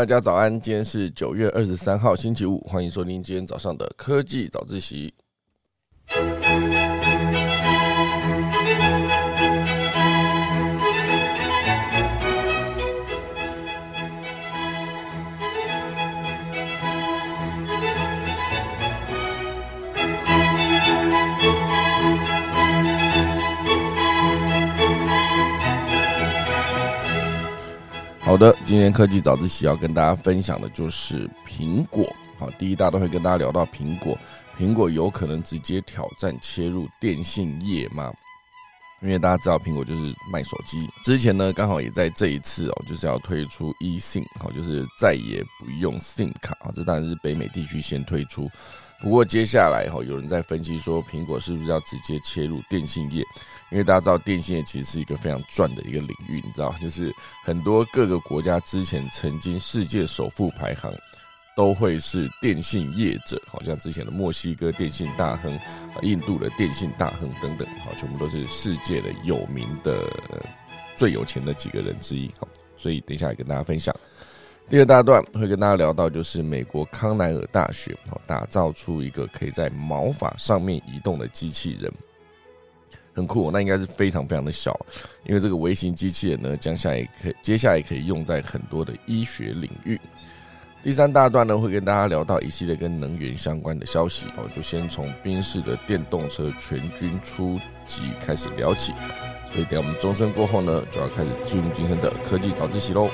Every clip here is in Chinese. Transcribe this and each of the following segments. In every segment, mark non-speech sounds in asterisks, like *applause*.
大家早安，今天是九月二十三号，星期五，欢迎收听今天早上的科技早自习。好的，今天科技早自习要跟大家分享的就是苹果。好，第一大都会跟大家聊到苹果，苹果有可能直接挑战切入电信业吗？因为大家知道苹果就是卖手机，之前呢刚好也在这一次哦，就是要推出 eSIM，好，就是再也不用 SIM 卡啊，这当然是北美地区先推出。不过接下来哈，有人在分析说，苹果是不是要直接切入电信业？因为大家知道电信业其实是一个非常赚的一个领域，你知道，就是很多各个国家之前曾经世界首富排行都会是电信业者，好像之前的墨西哥电信大亨、印度的电信大亨等等，好，全部都是世界的有名的最有钱的几个人之一。好，所以等一下来跟大家分享。第二大段会跟大家聊到，就是美国康奈尔大学哦，打造出一个可以在毛发上面移动的机器人，很酷。那应该是非常非常的小，因为这个微型机器人呢，将下来可接下来可以用在很多的医学领域。第三大段呢，会跟大家聊到一系列跟能源相关的消息哦，就先从宾士的电动车全军出击开始聊起。所以等我们钟声过后呢，就要开始进入今天的科技早自习喽。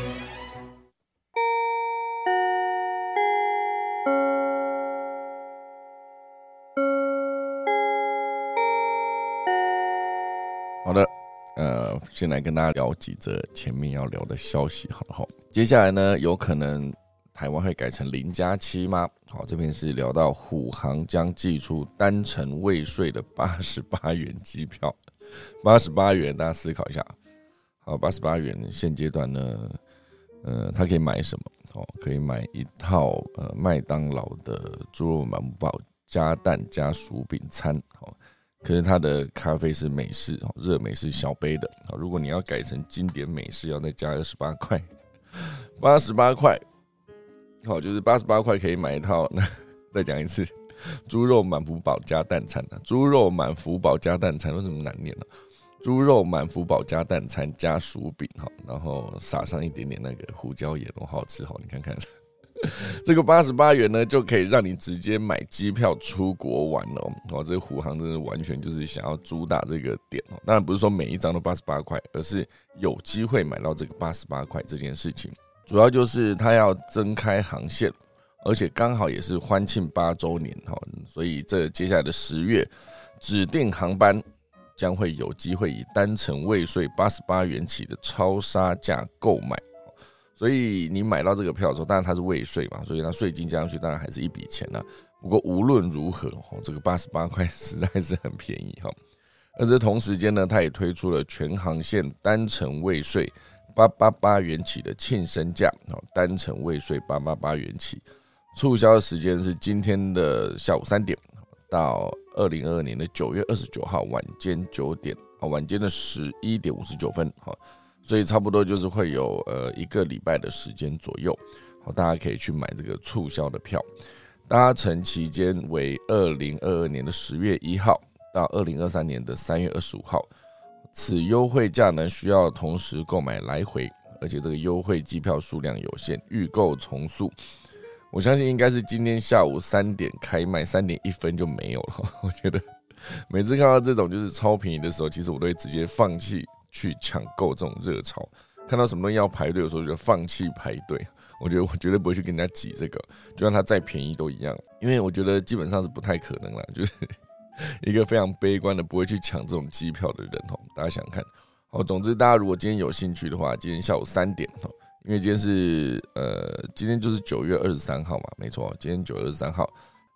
先来跟大家聊几则前面要聊的消息，好了哈。接下来呢，有可能台湾会改成零加七吗？好，这边是聊到虎航将寄出单程未税的八十八元机票，八十八元，大家思考一下。好，八十八元，现阶段呢，呃，他可以买什么？哦，可以买一套呃麦当劳的猪肉满堡加蛋加薯饼餐，好。可是它的咖啡是美式哦，热美式小杯的啊。如果你要改成经典美式，要再加二十八块，八十八块，好，就是八十八块可以买一套。那再讲一次，猪肉满福宝加蛋餐啊，猪肉满福宝加蛋餐为什么难念呢？猪肉满福宝加蛋餐加薯饼哈，然后撒上一点点那个胡椒盐，好好吃哈，你看看。*laughs* 这个八十八元呢，就可以让你直接买机票出国玩了哦。这个虎航真的完全就是想要主打这个点哦。当然不是说每一张都八十八块，而是有机会买到这个八十八块这件事情。主要就是它要增开航线，而且刚好也是欢庆八周年哈，所以这接下来的十月指定航班将会有机会以单程未税八十八元起的超杀价购买。所以你买到这个票的时候，当然它是未税嘛，所以它税金加上去，当然还是一笔钱了。不过无论如何，哦，这个八十八块实在是很便宜哈。而这同时间呢，它也推出了全航线单程未税八八八元起的庆生价，哦，单程未税八八八元起，促销的时间是今天的下午三点到二零二二年的九月二十九号晚间九点，啊，晚间的十一点五十九分，哈。所以差不多就是会有呃一个礼拜的时间左右，好，大家可以去买这个促销的票。搭乘期间为二零二二年的十月一号到二零二三年的三月二十五号。此优惠价呢需要同时购买来回，而且这个优惠机票数量有限，预购从速。我相信应该是今天下午三点开卖，三点一分就没有了。*laughs* 我觉得每次看到这种就是超便宜的时候，其实我都会直接放弃。去抢购这种热潮，看到什么东西要排队，的时候就放弃排队。*laughs* 我觉得我绝对不会去跟人家挤这个，就算它再便宜都一样，因为我觉得基本上是不太可能了。*laughs* 就是一个非常悲观的，不会去抢这种机票的人哦。大家想想看，好，总之大家如果今天有兴趣的话，今天下午三点哦，因为今天是呃，今天就是九月二十三号嘛，没错，今天九月二十三号，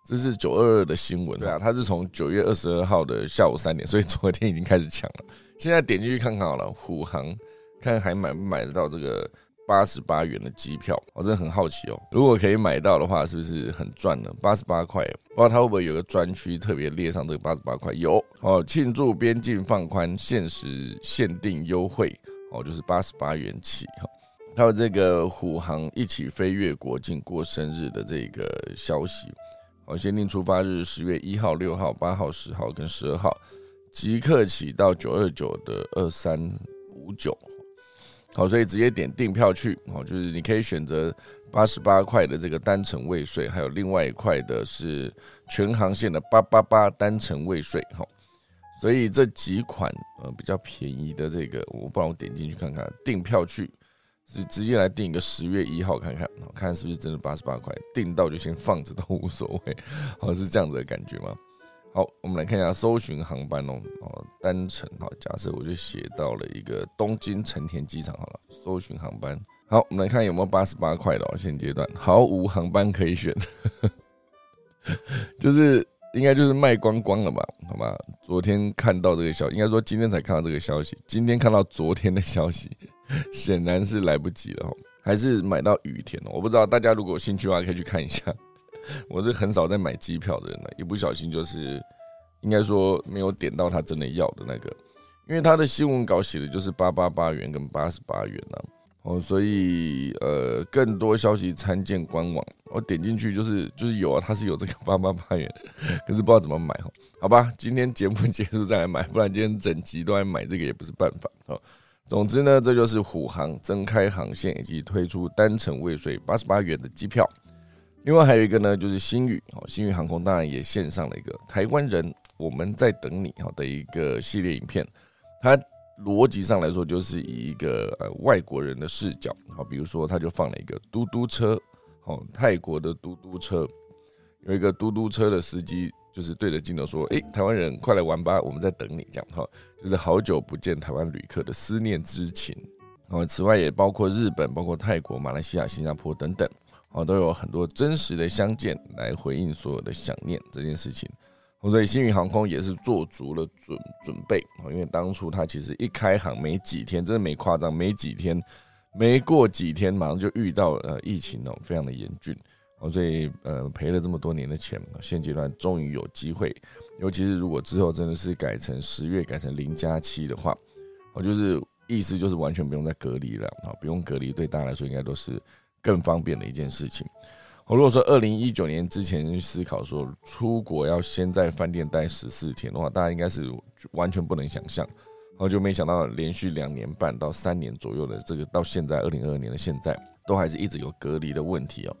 这是九二二的新闻，对啊，它是从九月二十二号的下午三点，所以昨天已经开始抢了。现在点进去看看好了，虎航看还买不买得到这个八十八元的机票？我真的很好奇哦。如果可以买到的话，是不是很赚呢？八十八块，不知道它会不会有个专区特别列上这个八十八块？有哦，庆祝边境放宽，限时限定优惠哦，就是八十八元起哈。还有这个虎航一起飞越国境过生日的这个消息。哦，限定出发日十月一号、六号、八号、十号跟十二号，即刻起到九二九的二三五九。好，所以直接点订票去。好，就是你可以选择八十八块的这个单程未税，还有另外一块的是全航线的八八八单程未税。好，所以这几款呃比较便宜的这个，我不然我点进去看看订票去，是直接来订一个十月一号看看，看是不是真的八十八块，订到就先放着都无所谓。好，是这样子的感觉吗？好，我们来看一下搜寻航班哦，哦，单程好，假设我就写到了一个东京成田机场好了，搜寻航班。好，我们来看有没有八十八块的哦，现阶段毫无航班可以选，*laughs* 就是应该就是卖光光了吧？好吧，昨天看到这个消息，应该说今天才看到这个消息，今天看到昨天的消息，显然是来不及了哦，还是买到雨田哦，我不知道大家如果有兴趣的话，可以去看一下。我是很少在买机票的人了，一不小心就是应该说没有点到他真的要的那个，因为他的新闻稿写的就是八八八元跟八十八元呢，哦，所以呃更多消息参见官网，我点进去就是就是有啊，他是有这个八八八元，可是不知道怎么买哈，好吧，今天节目 *laughs* 结束再来买，不然今天整集都在买这个也不是办法哦。总之呢，这就是虎航增开航线以及推出单程未税八十八元的机票。另外还有一个呢，就是新宇哦，新宇航空当然也献上了一个台湾人我们在等你哈的一个系列影片。它逻辑上来说，就是以一个呃外国人的视角，好，比如说他就放了一个嘟嘟车，哦，泰国的嘟嘟车，有一个嘟嘟车的司机就是对着镜头说：“哎，台湾人快来玩吧，我们在等你。”这样哈，就是好久不见台湾旅客的思念之情。哦，此外也包括日本、包括泰国、马来西亚、新加坡等等。哦，都有很多真实的相见来回应所有的想念这件事情，所以新宇航空也是做足了准准备啊，因为当初它其实一开航没几天，真的没夸张，没几天，没过几天，马上就遇到呃疫情哦，非常的严峻，所以呃赔了这么多年的钱，现阶段终于有机会，尤其是如果之后真的是改成十月改成零加七的话，哦，就是意思就是完全不用再隔离了啊，不用隔离，对大家来说应该都是。更方便的一件事情。我如果说二零一九年之前思考说出国要先在饭店待十四天的话，大家应该是完全不能想象。然后就没想到连续两年半到三年左右的这个到现在二零二二年的现在，都还是一直有隔离的问题哦。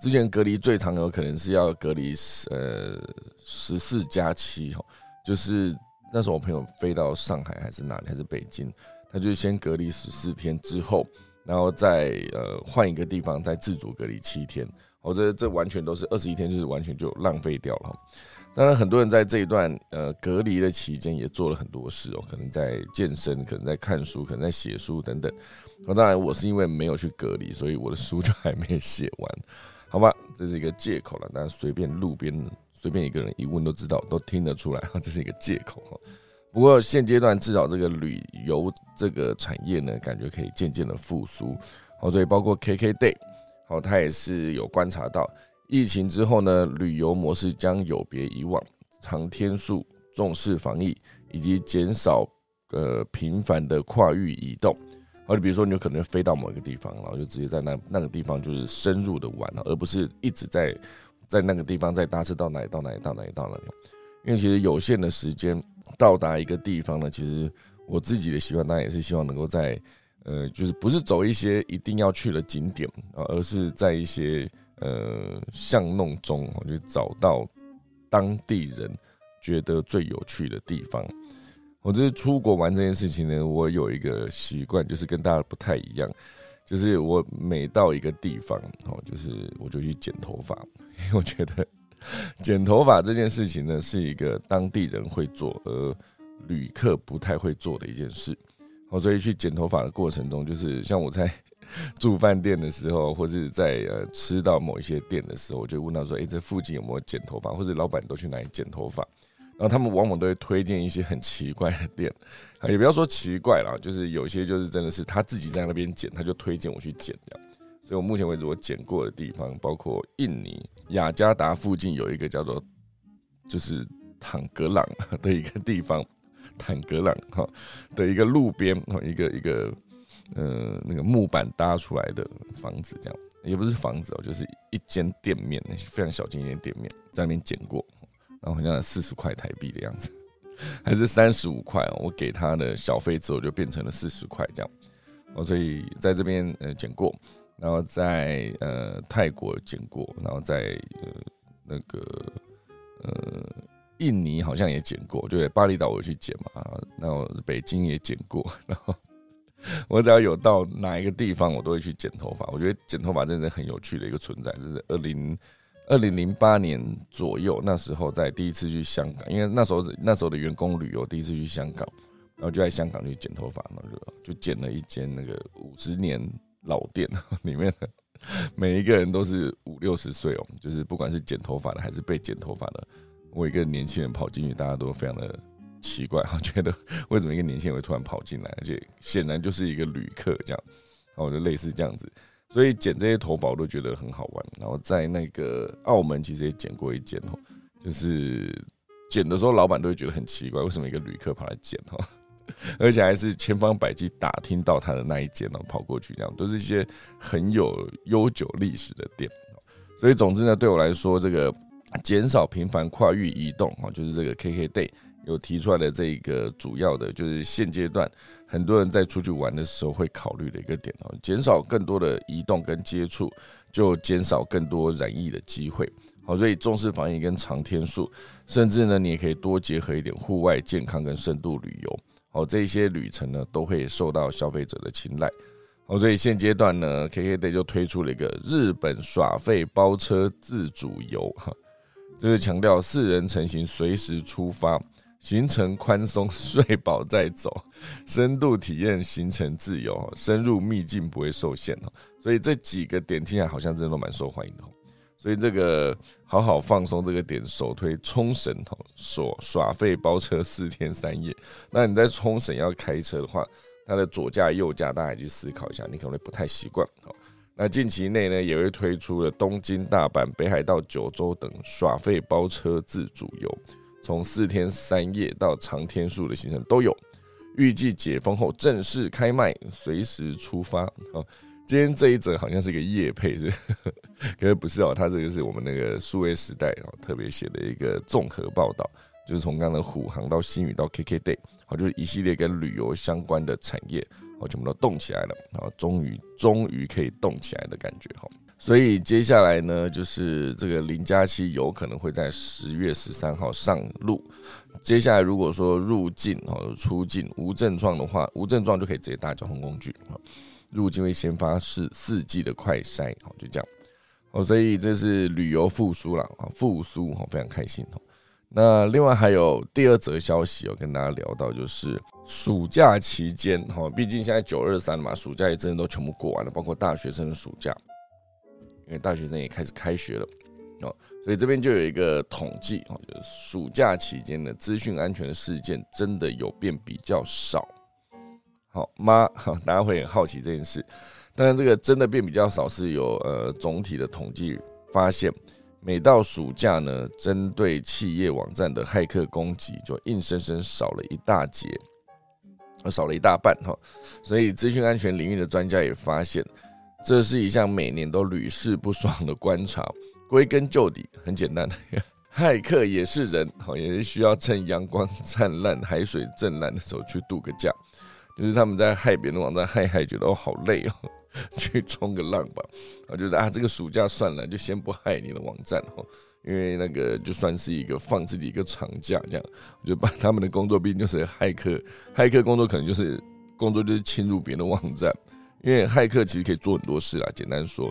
之前隔离最长有可能是要隔离呃十四加七哦，就是那时候我朋友飞到上海还是哪里还是北京，他就先隔离十四天之后。然后再呃换一个地方再自主隔离七天，我这这完全都是二十一天，就是完全就浪费掉了。当然很多人在这一段呃隔离的期间也做了很多事哦，可能在健身，可能在看书，可能在写书等等。那当然我是因为没有去隔离，所以我的书就还没写完，好吧，这是一个借口了。但随便路边随便一个人一问都知道，都听得出来，这是一个借口哈。不过现阶段至少这个旅游这个产业呢，感觉可以渐渐的复苏。好，所以包括 KKday，好，他也是有观察到疫情之后呢，旅游模式将有别以往，长天数、重视防疫以及减少呃频繁的跨域移动。好，就比如说你有可能飞到某一个地方，然后就直接在那那个地方就是深入的玩了，而不是一直在在那个地方再搭车到哪里到哪里到哪里到哪里。因为其实有限的时间。到达一个地方呢，其实我自己的习惯当然也是希望能够在，呃，就是不是走一些一定要去的景点啊，而是在一些呃巷弄中，我就找到当地人觉得最有趣的地方。我这是出国玩这件事情呢，我有一个习惯，就是跟大家不太一样，就是我每到一个地方，哦，就是我就去剪头发，*laughs* 因为我觉得。*laughs* 剪头发这件事情呢，是一个当地人会做，而旅客不太会做的一件事。好，所以去剪头发的过程中，就是像我在 *laughs* 住饭店的时候，或是在呃吃到某一些店的时候，我就问他说：“哎，这附近有没有剪头发？或者老板都去哪里剪头发？”然后他们往往都会推荐一些很奇怪的店，啊，也不要说奇怪了，就是有些就是真的是他自己在那边剪，他就推荐我去剪这样。所以我目前为止我剪过的地方，包括印尼雅加达附近有一个叫做就是坦格朗的一个地方，坦格朗哈的一个路边哈一个一个呃那个木板搭出来的房子，这样。也不是房子哦，就是一间店面，非常小间一间店面，在那边捡过，然后好像四十块台币的样子，还是三十五块哦，我给他的小费之后就变成了四十块这样，哦，所以在这边呃捡过，然后在呃泰国剪过，然后在呃那个呃。印尼好像也剪过，就巴厘岛我去剪嘛，然后北京也剪过，然后我只要有到哪一个地方，我都会去剪头发。我觉得剪头发真的很有趣的一个存在。就是二零二零零八年左右，那时候在第一次去香港，因为那时候那时候的员工旅游第一次去香港，然后就在香港去剪头发，然后就就剪了一间那个五十年老店，*laughs* 里面的每一个人都是五六十岁哦，就是不管是剪头发的还是被剪头发的。我一个年轻人跑进去，大家都非常的奇怪，哈，*laughs* 觉得为什么一个年轻人会突然跑进来，而且显然就是一个旅客这样，然后就类似这样子，所以剪这些头发我都觉得很好玩。然后在那个澳门其实也剪过一剪哦，就是剪的时候老板都会觉得很奇怪，为什么一个旅客跑来剪哦，*laughs* 而且还是千方百计打听到他的那一间哦，跑过去这样，都是一些很有悠久历史的店。所以总之呢，对我来说这个。减少频繁跨域移动啊，就是这个 KK Day 有提出来的这一个主要的，就是现阶段很多人在出去玩的时候会考虑的一个点哦。减少更多的移动跟接触，就减少更多染疫的机会。好，所以重视防疫跟长天数，甚至呢，你也可以多结合一点户外健康跟深度旅游。哦，这些旅程呢，都会受到消费者的青睐。哦，所以现阶段呢，KK Day 就推出了一个日本耍费包车自主游哈。就是强调四人成行，随时出发，行程宽松，*laughs* 睡饱再走，深度体验行程自由，深入秘境不会受限哦。所以这几个点听起来好像真的都蛮受欢迎的。所以这个好好放松这个点首推冲绳哦，耍耍费包车四天三夜。那你在冲绳要开车的话，它的左驾右驾大家去思考一下，你可能会不太习惯哦。那近期内呢，也会推出了东京、大阪、北海道、九州等耍费包车自主游，从四天三夜到长天数的行程都有。预计解封后正式开卖，随时出发。哦，今天这一则好像是一个夜配，是？*laughs* 可是不是哦，它这个是我们那个数位时代哦特别写的一个综合报道，就是从刚刚的虎航到新宇到 KK Day，好，就是一系列跟旅游相关的产业。好全部都动起来了，然后终于终于可以动起来的感觉哈，所以接下来呢，就是这个零加七有可能会在十月十三号上路。接下来如果说入境哦出境无症状的话，无症状就可以直接搭交通工具啊。入境会先发四四季的快筛，好就这样哦。所以这是旅游复苏了啊，复苏哈，非常开心哦。那另外还有第二则消息要跟大家聊到，就是暑假期间哈，毕竟现在九二三嘛，暑假也真的都全部过完了，包括大学生的暑假，因为大学生也开始开学了哦，所以这边就有一个统计哦，就是暑假期间的资讯安全的事件真的有变比较少，好吗？好，大家会很好奇这件事，当然这个真的变比较少是有呃总体的统计发现。每到暑假呢，针对企业网站的骇客攻击就硬生生少了一大截，少了一大半哈。所以资讯安全领域的专家也发现，这是一项每年都屡试不爽的观察。归根究底，很简单，骇客也是人，好也是需要趁阳光灿烂、海水正蓝的时候去度个假。就是他们在害别人的网站害害，觉得哦好累哦。*laughs* 去冲个浪吧，我觉得啊，这个暑假算了，就先不害你的网站哦，因为那个就算是一个放自己一个长假这样，我就把他们的工作毕竟就是骇客，骇客工作可能就是工作就是侵入别人的网站，因为骇客其实可以做很多事啦，简单说，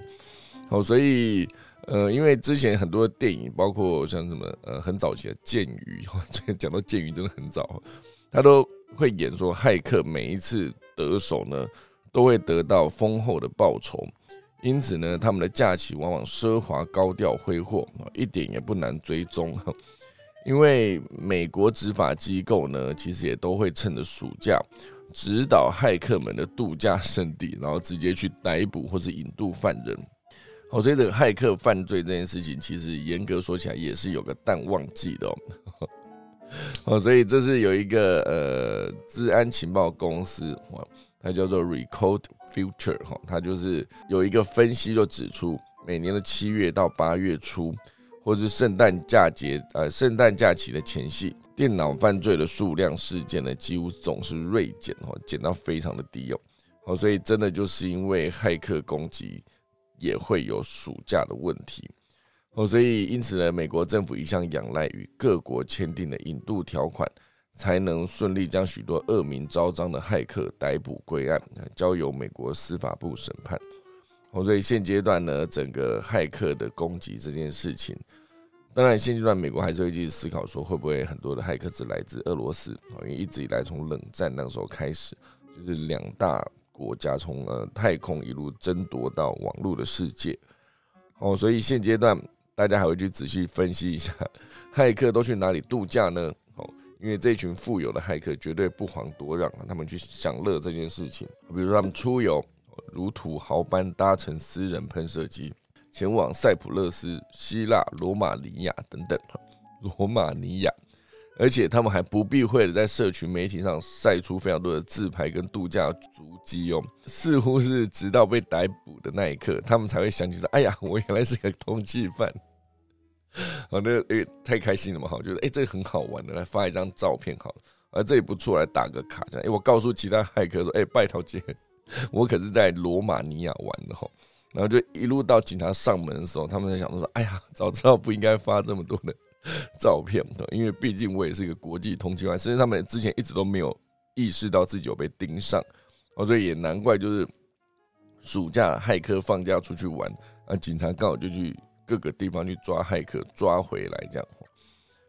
好，所以呃，因为之前很多电影，包括像什么呃很早期的剑鱼，*laughs* 讲到剑鱼真的很早，他都会演说骇客每一次得手呢。都会得到丰厚的报酬，因此呢，他们的假期往往奢华高调挥霍一点也不难追踪。*laughs* 因为美国执法机构呢，其实也都会趁着暑假指导骇客们的度假胜地，然后直接去逮捕或是引渡犯人。哦，所以这个骇客犯罪这件事情，其实严格说起来也是有个淡旺季的哦。*laughs* 哦，所以这是有一个呃，治安情报公司它叫做 Recode Future 哈，它就是有一个分析就指出，每年的七月到八月初，或是圣诞假节呃圣诞假期的前夕，电脑犯罪的数量事件呢，几乎总是锐减哦，减到非常的低哦。哦，所以真的就是因为骇客攻击也会有暑假的问题哦，所以因此呢，美国政府一向仰赖与各国签订的引渡条款。才能顺利将许多恶名昭彰的骇客逮捕归案，交由美国司法部审判。哦所以现阶段呢，整个骇客的攻击这件事情，当然现阶段美国还是会继续思考说，会不会很多的骇客是来自俄罗斯？因为一直以来从冷战那时候开始，就是两大国家从呃太空一路争夺到网络的世界。哦，所以现阶段大家还会去仔细分析一下，*laughs* 骇客都去哪里度假呢？因为这群富有的骇客绝对不遑多让，他们去享乐这件事情，比如他们出游如土豪般搭乘私人喷射机前往塞浦路斯、希腊、罗马尼亚等等，罗马尼亚，而且他们还不避讳的在社群媒体上晒出非常多的自拍跟度假足迹哦，似乎是直到被逮捕的那一刻，他们才会想起说：“哎呀，我原来是个通缉犯。”好，那诶太开心了嘛，好，觉得诶这个很好玩的，来发一张照片好了，啊这也不错，来打个卡这样，诶我告诉其他骇客说，诶拜托姐，我可是在罗马尼亚玩的哈，然后就一路到警察上门的时候，他们在想说，哎呀，早知道不应该发这么多的照片的，因为毕竟我也是一个国际通缉犯，甚至他们之前一直都没有意识到自己有被盯上，哦，所以也难怪就是暑假骇客放假出去玩，啊警察刚好就去。各个地方去抓骇客，抓回来这样，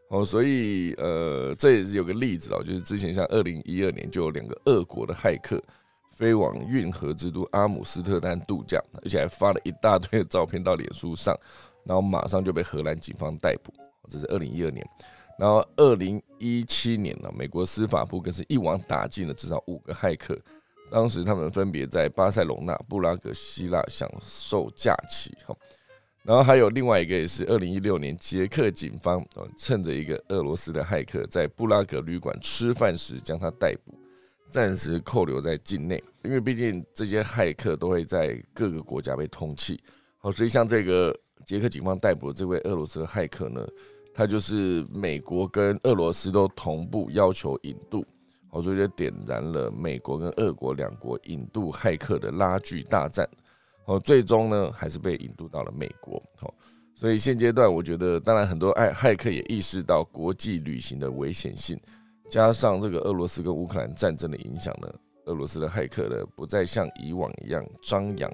哦，所以呃，这也是有个例子哦，就是之前像二零一二年就有两个俄国的骇客飞往运河之都阿姆斯特丹度假，而且还发了一大堆的照片到脸书上，然后马上就被荷兰警方逮捕。这是二零一二年，然后二零一七年呢，美国司法部更是一网打尽了至少五个骇客，当时他们分别在巴塞隆纳、布拉格、希腊享受假期，哈。然后还有另外一个也是二零一六年，捷克警方呃趁着一个俄罗斯的骇客在布拉格旅馆吃饭时将他逮捕，暂时扣留在境内。因为毕竟这些骇客都会在各个国家被通缉，好，所以像这个捷克警方逮捕的这位俄罗斯的骇客呢，他就是美国跟俄罗斯都同步要求引渡，好，所以就点燃了美国跟俄国两国引渡骇客的拉锯大战。哦，最终呢还是被引渡到了美国。哦，所以现阶段我觉得，当然很多爱骇客也意识到国际旅行的危险性，加上这个俄罗斯跟乌克兰战争的影响呢，俄罗斯的骇客呢不再像以往一样张扬。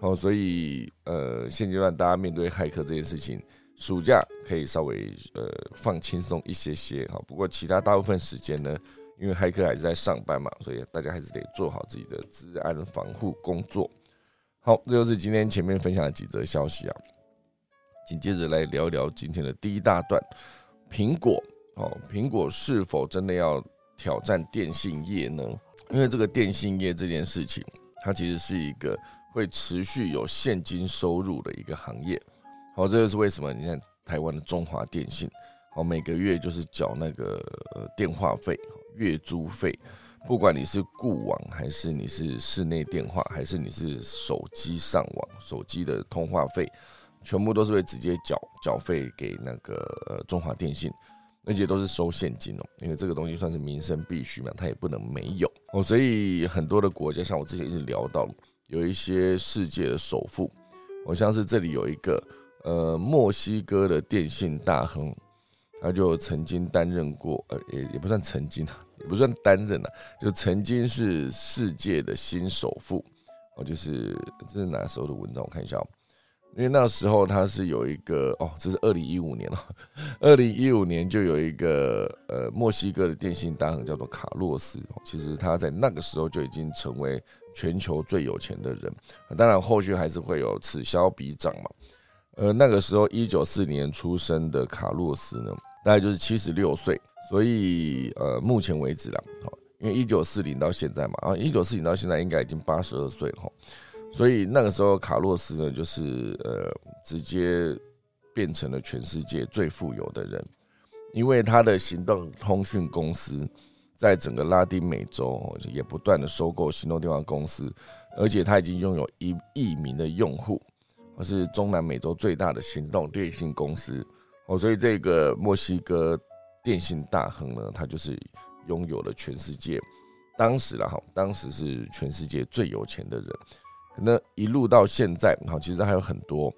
哦，所以呃，现阶段大家面对骇客这件事情，暑假可以稍微呃放轻松一些些。哈，不过其他大部分时间呢，因为骇客还是在上班嘛，所以大家还是得做好自己的治安防护工作。好，这就是今天前面分享的几则消息啊。紧接着来聊聊今天的第一大段，苹果哦，苹果是否真的要挑战电信业呢？因为这个电信业这件事情，它其实是一个会持续有现金收入的一个行业。好，这就是为什么你看台湾的中华电信，哦，每个月就是缴那个电话费、月租费。不管你是固网，还是你是室内电话，还是你是手机上网，手机的通话费，全部都是会直接缴缴费给那个中华电信，而且都是收现金哦，因为这个东西算是民生必须嘛，它也不能没有哦。所以很多的国家，像我之前一直聊到，有一些世界的首富，我像是这里有一个呃墨西哥的电信大亨，他就曾经担任过，呃也也不算曾经啊。也不算担任了，就曾经是世界的新首富哦，就是这是哪时候的文章？我看一下哦，因为那时候他是有一个哦，这是二零一五年了，*laughs* 二零一五年就有一个呃墨西哥的电信大亨叫做卡洛斯，其实他在那个时候就已经成为全球最有钱的人，当然后续还是会有此消彼长嘛。呃，那个时候一九四年出生的卡洛斯呢，大概就是七十六岁。所以，呃，目前为止啦，好，因为一九四零到现在嘛，啊，一九四零到现在应该已经八十二岁了，所以那个时候卡洛斯呢，就是呃，直接变成了全世界最富有的人，因为他的行动通讯公司在整个拉丁美洲也不断的收购行动电话公司，而且他已经拥有一亿名的用户，是中南美洲最大的行动电信公司哦。所以这个墨西哥电信大亨呢，他就是拥有了全世界当时了哈，当时是全世界最有钱的人。那一路到现在，哈，其实还有很多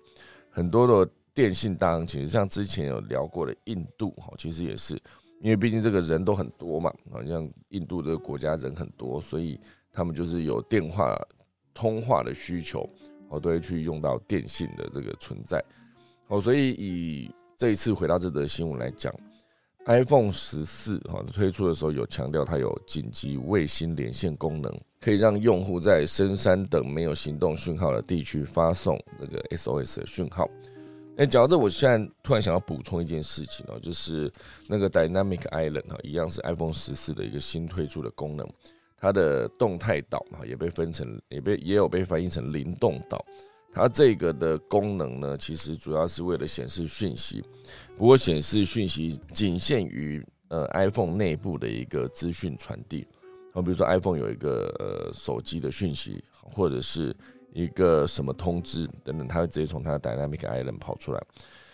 很多的电信大亨，其实像之前有聊过的印度，哈，其实也是。因为毕竟这个人都很多嘛，好像印度这个国家人很多，所以他们就是有电话通话的需求，哦，都会去用到电信的这个存在。哦，所以以这一次回到这则新闻来讲，iPhone 十四哈推出的时候有强调它有紧急卫星连线功能，可以让用户在深山等没有行动讯号的地区发送这个 SOS 的讯号。哎，讲到这，我现在突然想要补充一件事情哦，就是那个 Dynamic Island 哈，一样是 iPhone 十四的一个新推出的功能，它的动态岛哈也被分成，也被也有被翻译成灵动岛。它这个的功能呢，其实主要是为了显示讯息，不过显示讯息仅限于呃 iPhone 内部的一个资讯传递，好，比如说 iPhone 有一个呃手机的讯息，或者是。一个什么通知等等，它会直接从它的 Dynamic Island 跑出来。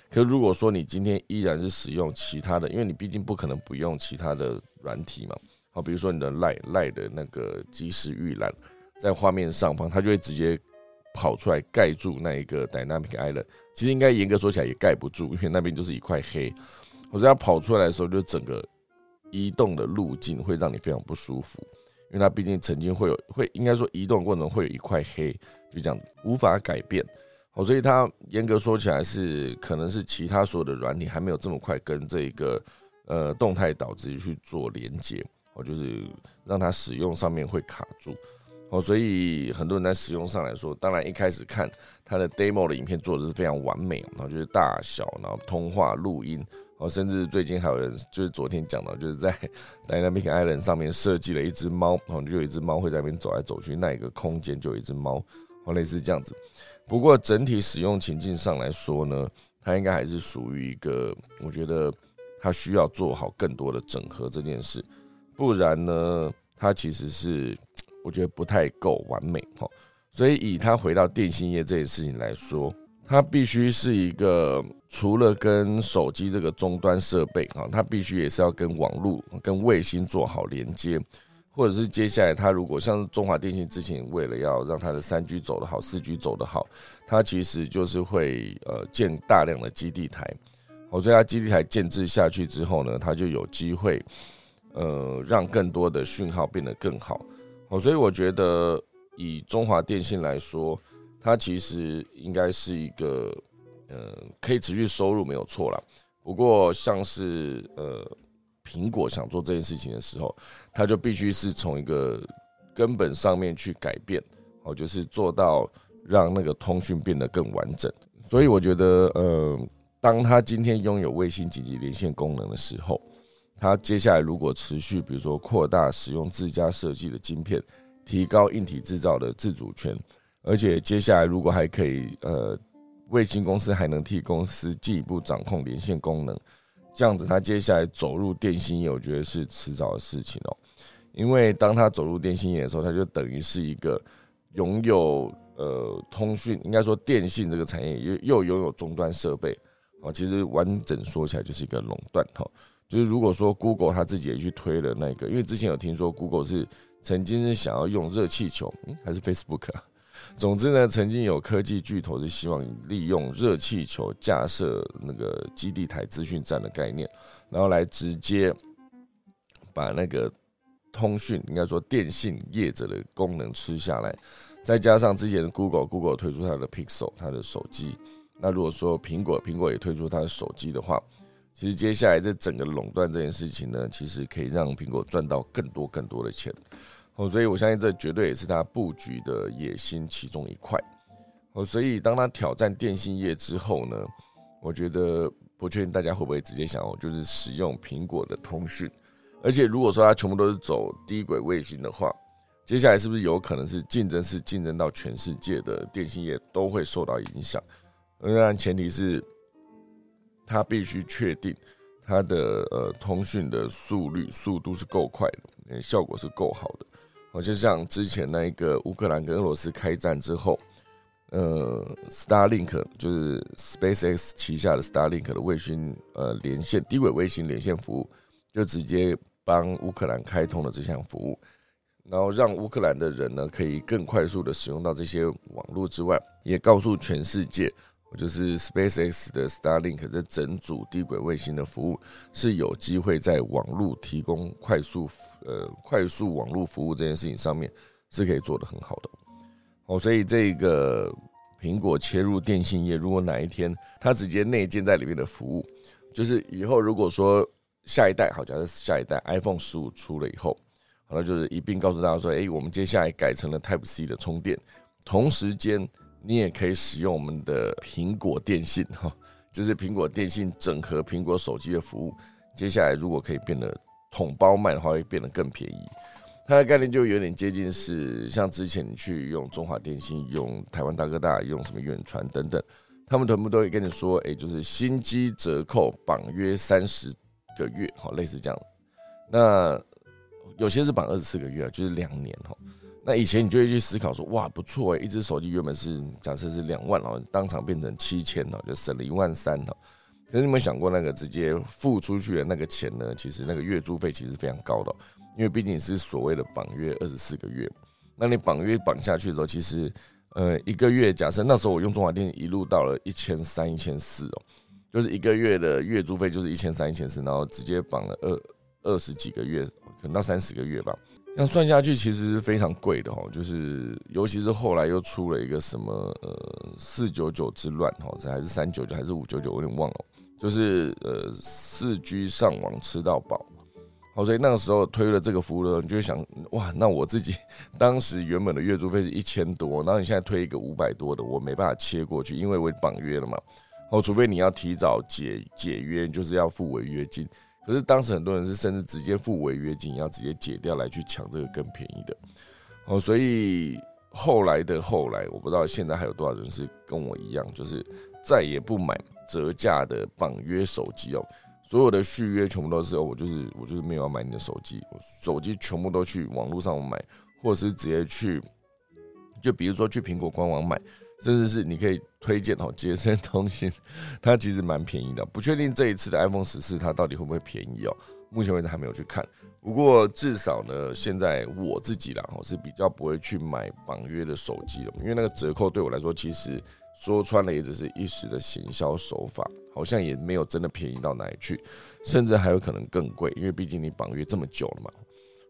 可如果说你今天依然是使用其他的，因为你毕竟不可能不用其他的软体嘛。好，比如说你的 Line Line 的那个即时预览，在画面上方，它就会直接跑出来盖住那一个 Dynamic Island。其实应该严格说起来也盖不住，因为那边就是一块黑。或者它跑出来的时候，就整个移动的路径会让你非常不舒服。因为它毕竟曾经会有会应该说移动过程会有一块黑，就这样无法改变，哦，所以它严格说起来是可能是其他所有的软体还没有这么快跟这一个呃动态导直接去做连接，哦，就是让它使用上面会卡住，哦，所以很多人在使用上来说，当然一开始看它的 demo 的影片做的是非常完美，然后就是大小，然后通话录音。哦，甚至最近还有人就是昨天讲到，就是在 *laughs* Dynamic Island 上面设计了一只猫，哦，就有一只猫会在那边走来走去，那一个空间就有一只猫，哦，类似这样子。不过整体使用情境上来说呢，它应该还是属于一个，我觉得它需要做好更多的整合这件事，不然呢，它其实是我觉得不太够完美，哈。所以以他回到电信业这件事情来说。他必须是一个除了跟手机这个终端设备啊，他必须也是要跟网络、跟卫星做好连接，或者是接下来他如果像中华电信之前为了要让他的三 G 走得好、四 G 走得好，他其实就是会呃建大量的基地台，哦，所以它基地台建制下去之后呢，它就有机会呃让更多的讯号变得更好，哦，所以我觉得以中华电信来说。它其实应该是一个，呃，可以持续收入没有错了。不过，像是呃，苹果想做这件事情的时候，它就必须是从一个根本上面去改变，哦，就是做到让那个通讯变得更完整。所以，我觉得，呃，当它今天拥有卫星紧急连线功能的时候，它接下来如果持续，比如说扩大使用自家设计的晶片，提高硬体制造的自主权。而且接下来，如果还可以，呃，卫星公司还能替公司进一步掌控连线功能，这样子，它接下来走入电信业，我觉得是迟早的事情哦。因为当他走入电信业的时候，他就等于是一个拥有呃通讯，应该说电信这个产业又又拥有终端设备哦。其实完整说起来就是一个垄断哈。就是如果说 Google 他自己也去推了那个，因为之前有听说 Google 是曾经是想要用热气球，嗯，还是 Facebook 啊？*laughs* 总之呢，曾经有科技巨头是希望利用热气球架设那个基地台资讯站的概念，然后来直接把那个通讯，应该说电信业者的功能吃下来。再加上之前 Google，Google 推出它的 Pixel 它的手机，那如果说苹果，苹果也推出它的手机的话，其实接下来这整个垄断这件事情呢，其实可以让苹果赚到更多更多的钱。哦，所以我相信这绝对也是他布局的野心其中一块。哦，所以当他挑战电信业之后呢，我觉得不确定大家会不会直接想哦就是使用苹果的通讯。而且如果说它全部都是走低轨卫星的话，接下来是不是有可能是竞争是竞争到全世界的电信业都会受到影响？当然前提是他必须确定它的呃通讯的速率速度是够快的，效果是够好的。好，就像之前那一个乌克兰跟俄罗斯开战之后，呃，Starlink 就是 SpaceX 旗下的 Starlink 的卫星呃连线低轨卫星连线服务，就直接帮乌克兰开通了这项服务，然后让乌克兰的人呢可以更快速的使用到这些网络之外，也告诉全世界。就是 SpaceX 的 Starlink 这整组低轨卫星的服务是有机会在网络提供快速呃快速网络服务这件事情上面是可以做得很好的哦，所以这个苹果切入电信业，如果哪一天它直接内建在里面的服务，就是以后如果说下一代好，假设下一代 iPhone 十五出了以后，好了，就是一并告诉大家说，哎，我们接下来改成了 Type C 的充电，同时间。你也可以使用我们的苹果电信哈，就是苹果电信整合苹果手机的服务。接下来如果可以变得统包卖的话，会变得更便宜。它的概念就有点接近是像之前你去用中华电信、用台湾大哥大、用什么远传等等，他们全部都会跟你说，哎，就是新机折扣绑约三十个月，好，类似这样。那有些是绑二十四个月，就是两年哈。那以前你就会去思考说，哇，不错哎，一只手机原本是假设是两万哦，当场变成七千哦，就省了一万三哦。可是你有没有想过，那个直接付出去的那个钱呢？其实那个月租费其实非常高的，因为毕竟是所谓的绑约二十四个月。那你绑约绑下去的时候，其实呃一个月，假设那时候我用中华电信一路到了一千三、一千四哦，就是一个月的月租费就是一千三、一千四，然后直接绑了二二十几个月，可能到三十个月吧。这样算下去，其实是非常贵的哈。就是尤其是后来又出了一个什么呃四九九之乱哈，这还是三九九还是五九九，我有点忘了。就是呃四 G 上网吃到饱，好，所以那个时候推了这个服务的时候，你就会想哇，那我自己 *laughs* 当时原本的月租费是一千多，然后你现在推一个五百多的，我没办法切过去，因为我绑约了嘛。哦，除非你要提早解解约，就是要付违约金。可是当时很多人是甚至直接付违约金，要直接解掉来去抢这个更便宜的，哦，所以后来的后来，我不知道现在还有多少人是跟我一样，就是再也不买折价的绑约手机哦，所有的续约全部都是，我就是我就是没有要买你的手机，手机全部都去网络上买，或者是直接去，就比如说去苹果官网买。甚至是你可以推荐哦，捷森通信，它其实蛮便宜的。不确定这一次的 iPhone 十四它到底会不会便宜哦，目前为止还没有去看。不过至少呢，现在我自己啦，我是比较不会去买绑约的手机了，因为那个折扣对我来说，其实说穿了也只是一时的行销手法，好像也没有真的便宜到哪里去，甚至还有可能更贵，因为毕竟你绑约这么久了嘛。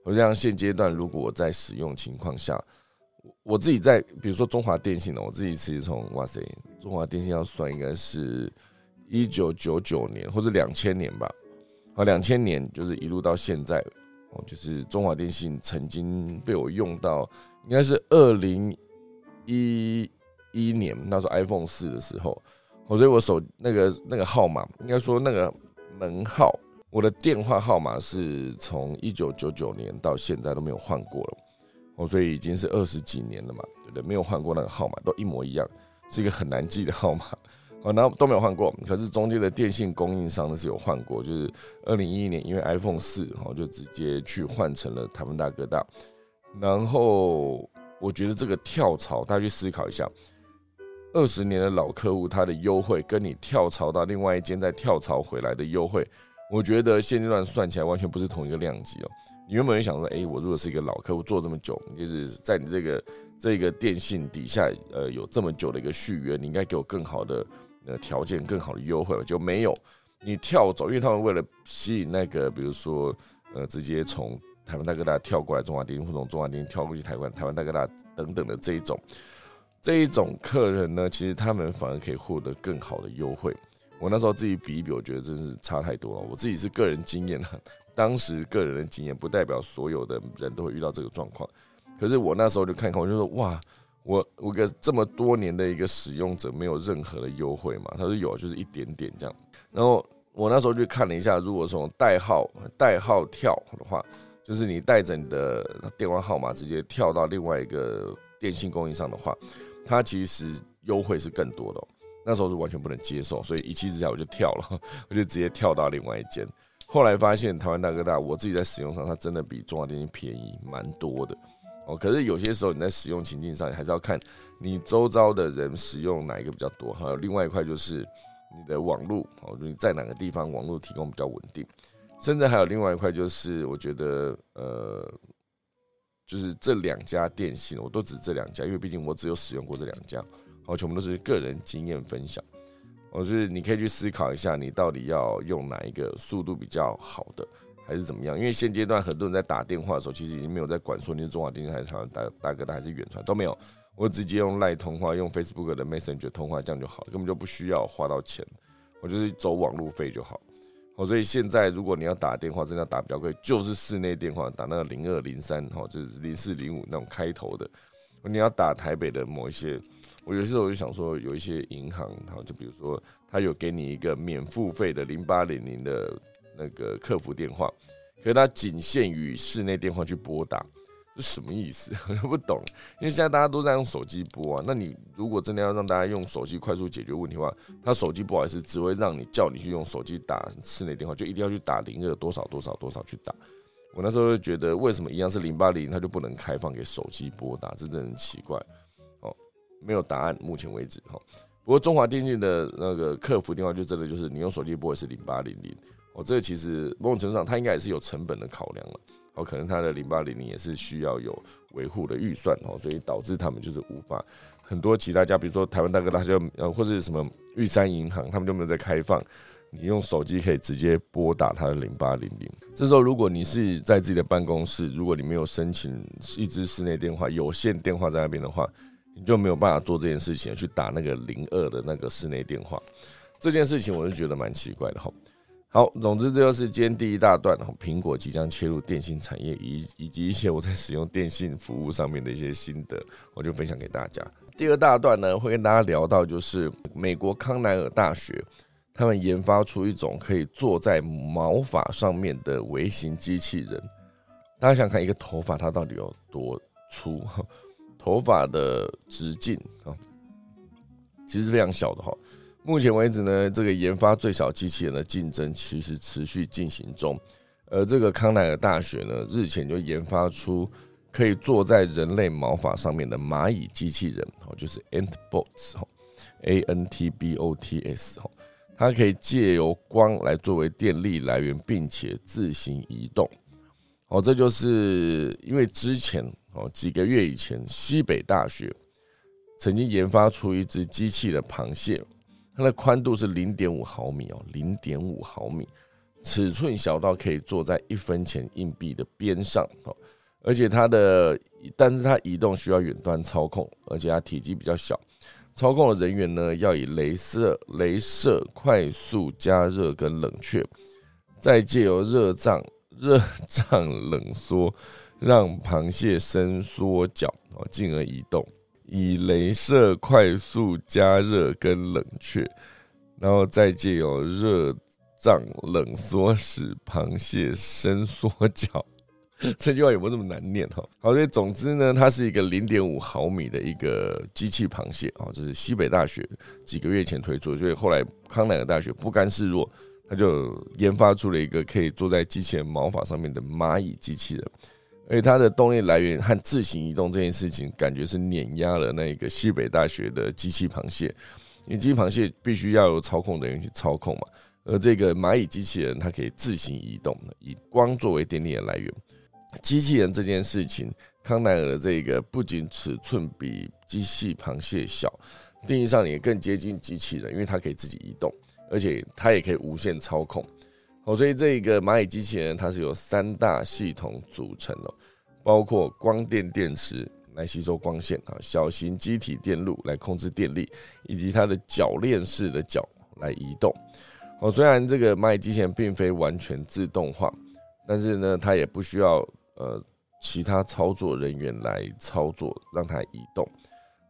我像现阶段如果我在使用情况下。我自己在，比如说中华电信呢，我自己其实从哇塞，中华电信要算应该是一九九九年或者两千年吧，啊，两千年就是一路到现在，哦，就是中华电信曾经被我用到，应该是二零一一年那时候 iPhone 四的时候，我所以我手那个那个号码，应该说那个门号，我的电话号码是从一九九九年到现在都没有换过了。哦，所以已经是二十几年了嘛，对不对？没有换过那个号码，都一模一样，是一个很难记的号码。哦，然后都没有换过，可是中间的电信供应商呢是有换过，就是二零一一年，因为 iPhone 四，哦，就直接去换成了台湾大哥大。然后我觉得这个跳槽，大家去思考一下，二十年的老客户他的优惠，跟你跳槽到另外一间再跳槽回来的优惠，我觉得现阶段算起来完全不是同一个量级哦。你原本想说，哎，我如果是一个老客户，做这么久，就是在你这个这个电信底下，呃，有这么久的一个续约，你应该给我更好的呃条件，更好的优惠，就没有你跳走，因为他们为了吸引那个，比如说，呃，直接从台湾大哥大跳过来中华电信，或从中华电信跳过去台湾台湾大哥大等等的这一种这一种客人呢，其实他们反而可以获得更好的优惠。我那时候自己比一比，我觉得真是差太多了。我自己是个人经验。当时个人的经验不代表所有的人都会遇到这个状况，可是我那时候就看看，我就说哇，我我个这么多年的一个使用者没有任何的优惠嘛？他说有，就是一点点这样。然后我那时候就看了一下，如果从代号代号跳的话，就是你带着你的电话号码直接跳到另外一个电信供应商的话，它其实优惠是更多的。那时候是完全不能接受，所以一气之下我就跳了，*laughs* 我就直接跳到另外一间。后来发现台湾大哥大，我自己在使用上，它真的比中华电信便宜蛮多的哦。可是有些时候你在使用情境上，你还是要看你周遭的人使用哪一个比较多。还有另外一块就是你的网络哦，你在哪个地方网络提供比较稳定。甚至还有另外一块就是，我觉得呃，就是这两家电信，我都指这两家，因为毕竟我只有使用过这两家，哦，全部都是个人经验分享。我是你可以去思考一下，你到底要用哪一个速度比较好的，还是怎么样？因为现阶段很多人在打电话的时候，其实已经没有在管说你是中华电信还是台湾大大哥大还是远传都没有，我直接用赖通话，用 Facebook 的 Messenger 通话这样就好，根本就不需要花到钱，我就是走网路费就好。哦，所以现在如果你要打电话，真的要打比较贵，就是室内电话，打那个零二零三，哈，就是零四零五那种开头的。你要打台北的某一些。我有些时候我就想说，有一些银行，然后就比如说，他有给你一个免付费的零八零零的那个客服电话，可是它仅限于室内电话去拨打，这什么意思？*laughs* 我不懂。因为现在大家都在用手机拨啊，那你如果真的要让大家用手机快速解决问题的话，他手机不好意思，只会让你叫你去用手机打室内电话，就一定要去打零二多少多少多少去打。我那时候就觉得，为什么一样是零八零，它就不能开放给手机拨打？真的很奇怪。哦没有答案，目前为止哈。不过中华电信的那个客服电话就真的就是你用手机拨也是零八零零哦，这个其实某种程度上它应该也是有成本的考量了哦，可能它的零八零零也是需要有维护的预算哦，所以导致他们就是无法很多其他家，比如说台湾大哥大就呃或者什么玉山银行，他们就没有在开放你用手机可以直接拨打他的零八零零。这时候如果你是在自己的办公室，如果你没有申请一支室内电话有线电话在那边的话。你就没有办法做这件事情，去打那个零二的那个室内电话，这件事情我就觉得蛮奇怪的哈。好，总之这就是今天第一大段，苹果即将切入电信产业，以以及一些我在使用电信服务上面的一些心得，我就分享给大家。第二大段呢，会跟大家聊到就是美国康奈尔大学，他们研发出一种可以坐在毛发上面的微型机器人。大家想看一个头发它到底有多粗？*laughs* 头发的直径啊，其实非常小的哈。目前为止呢，这个研发最小机器人的竞争其实持续进行中。而这个康奈尔大学呢，日前就研发出可以坐在人类毛发上面的蚂蚁机器人，哦，就是 Antbots 哈，A N T B O T S 哈，它可以借由光来作为电力来源，并且自行移动。哦，这就是因为之前。哦，几个月以前，西北大学曾经研发出一只机器的螃蟹，它的宽度是零点五毫米哦，零点五毫米，尺寸小到可以坐在一分钱硬币的边上哦，而且它的，但是它移动需要远端操控，而且它体积比较小，操控的人员呢要以镭射、镭射快速加热跟冷却，再借由热胀、*laughs* 热胀冷缩。让螃蟹伸缩脚哦，进而移动，以镭射快速加热跟冷却，然后再借由热胀冷缩使螃蟹伸缩脚。*laughs* 这句话有没有这么难念哈？好，所以总之呢，它是一个零点五毫米的一个机器螃蟹啊，这是西北大学几个月前推出，所以后来康奈尔大学不甘示弱，他就研发出了一个可以坐在机器人毛发上面的蚂蚁机器人。而且它的动力来源和自行移动这件事情，感觉是碾压了那个西北大学的机器螃蟹。因为机器螃蟹必须要有操控人员去操控嘛，而这个蚂蚁机器人它可以自行移动，以光作为电力的来源。机器人这件事情，康奈尔的这个不仅尺寸比机器螃蟹小，定义上也更接近机器人，因为它可以自己移动，而且它也可以无线操控。哦，所以这个蚂蚁机器人它是由三大系统组成的，包括光电电池来吸收光线啊，小型机体电路来控制电力，以及它的铰链式的脚来移动。哦，虽然这个蚂蚁机器人并非完全自动化，但是呢，它也不需要呃其他操作人员来操作让它移动。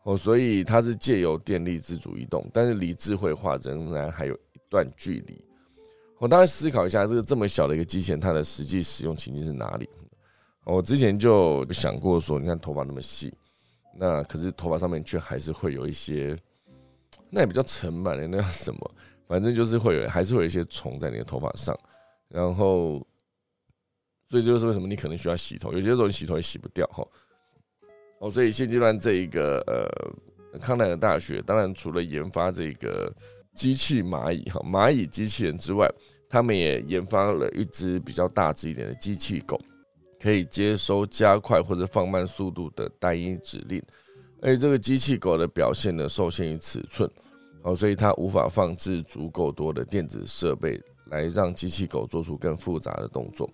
哦，所以它是借由电力自主移动，但是离智慧化仍然还有一段距离。我大概思考一下，这个这么小的一个机器人，它的实际使用情境是哪里？我之前就想过说，你看头发那么细，那可是头发上面却还是会有一些那也比较沉吧，那叫什么？反正就是会有，还是会有一些虫在你的头发上，然后，所以这就是为什么你可能需要洗头，有些时候你洗头也洗不掉哈。哦，所以现阶段这一个呃，康奈尔大学当然除了研发这个机器蚂蚁哈蚂蚁机器人之外，他们也研发了一只比较大只一点的机器狗，可以接收加快或者放慢速度的单一指令。而且这个机器狗的表现呢，受限于尺寸。哦，所以它无法放置足够多的电子设备来让机器狗做出更复杂的动作。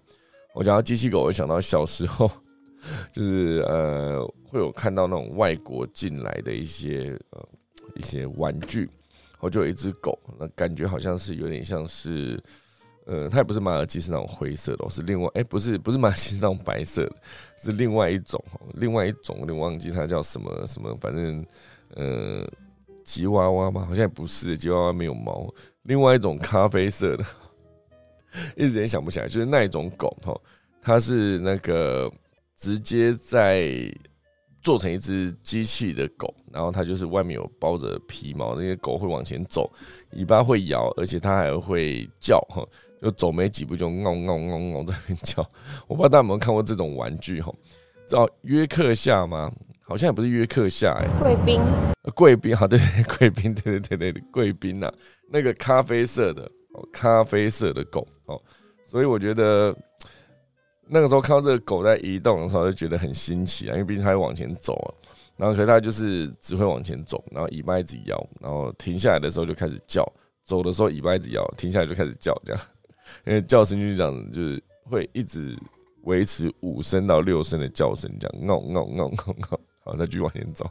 我讲到机器狗，我想到小时候，*laughs* 就是呃，会有看到那种外国进来的一些呃一些玩具，我就有一只狗，那感觉好像是有点像是，呃，它也不是马尔济斯那种灰色的，是另外，哎，不是不是马尔济斯那种白色的，是另外一种，另外一种，有点忘记它叫什么什么，反正呃。吉娃娃吗？好像也不是，吉娃娃没有毛。另外一种咖啡色的，一直也想不起来，就是那一种狗哈，它是那个直接在做成一只机器的狗，然后它就是外面有包着皮毛，那些狗会往前走，尾巴会摇，而且它还会叫哈，就走没几步就嗷嗷嗷嗷在那边叫。我不知道大家有没有看过这种玩具哈？知道约克夏吗？好像也不是约克夏哎，贵宾，贵宾，好对对，贵宾，对对对对，贵宾呐，那个咖啡色的，哦，咖啡色的狗，哦，所以我觉得那个时候看到这个狗在移动的时候，就觉得很新奇啊，因为毕竟它会往前走啊，然后可是它就是只会往前走，然后尾巴一直摇，然后停下来的时候就开始叫，走的时候尾巴一直摇，停下来就开始叫，这样，因为叫声就是这样，就是会一直维持五声到六声的叫声，这样，嗷嗷嗷嗷嗷。好，再继续往前走，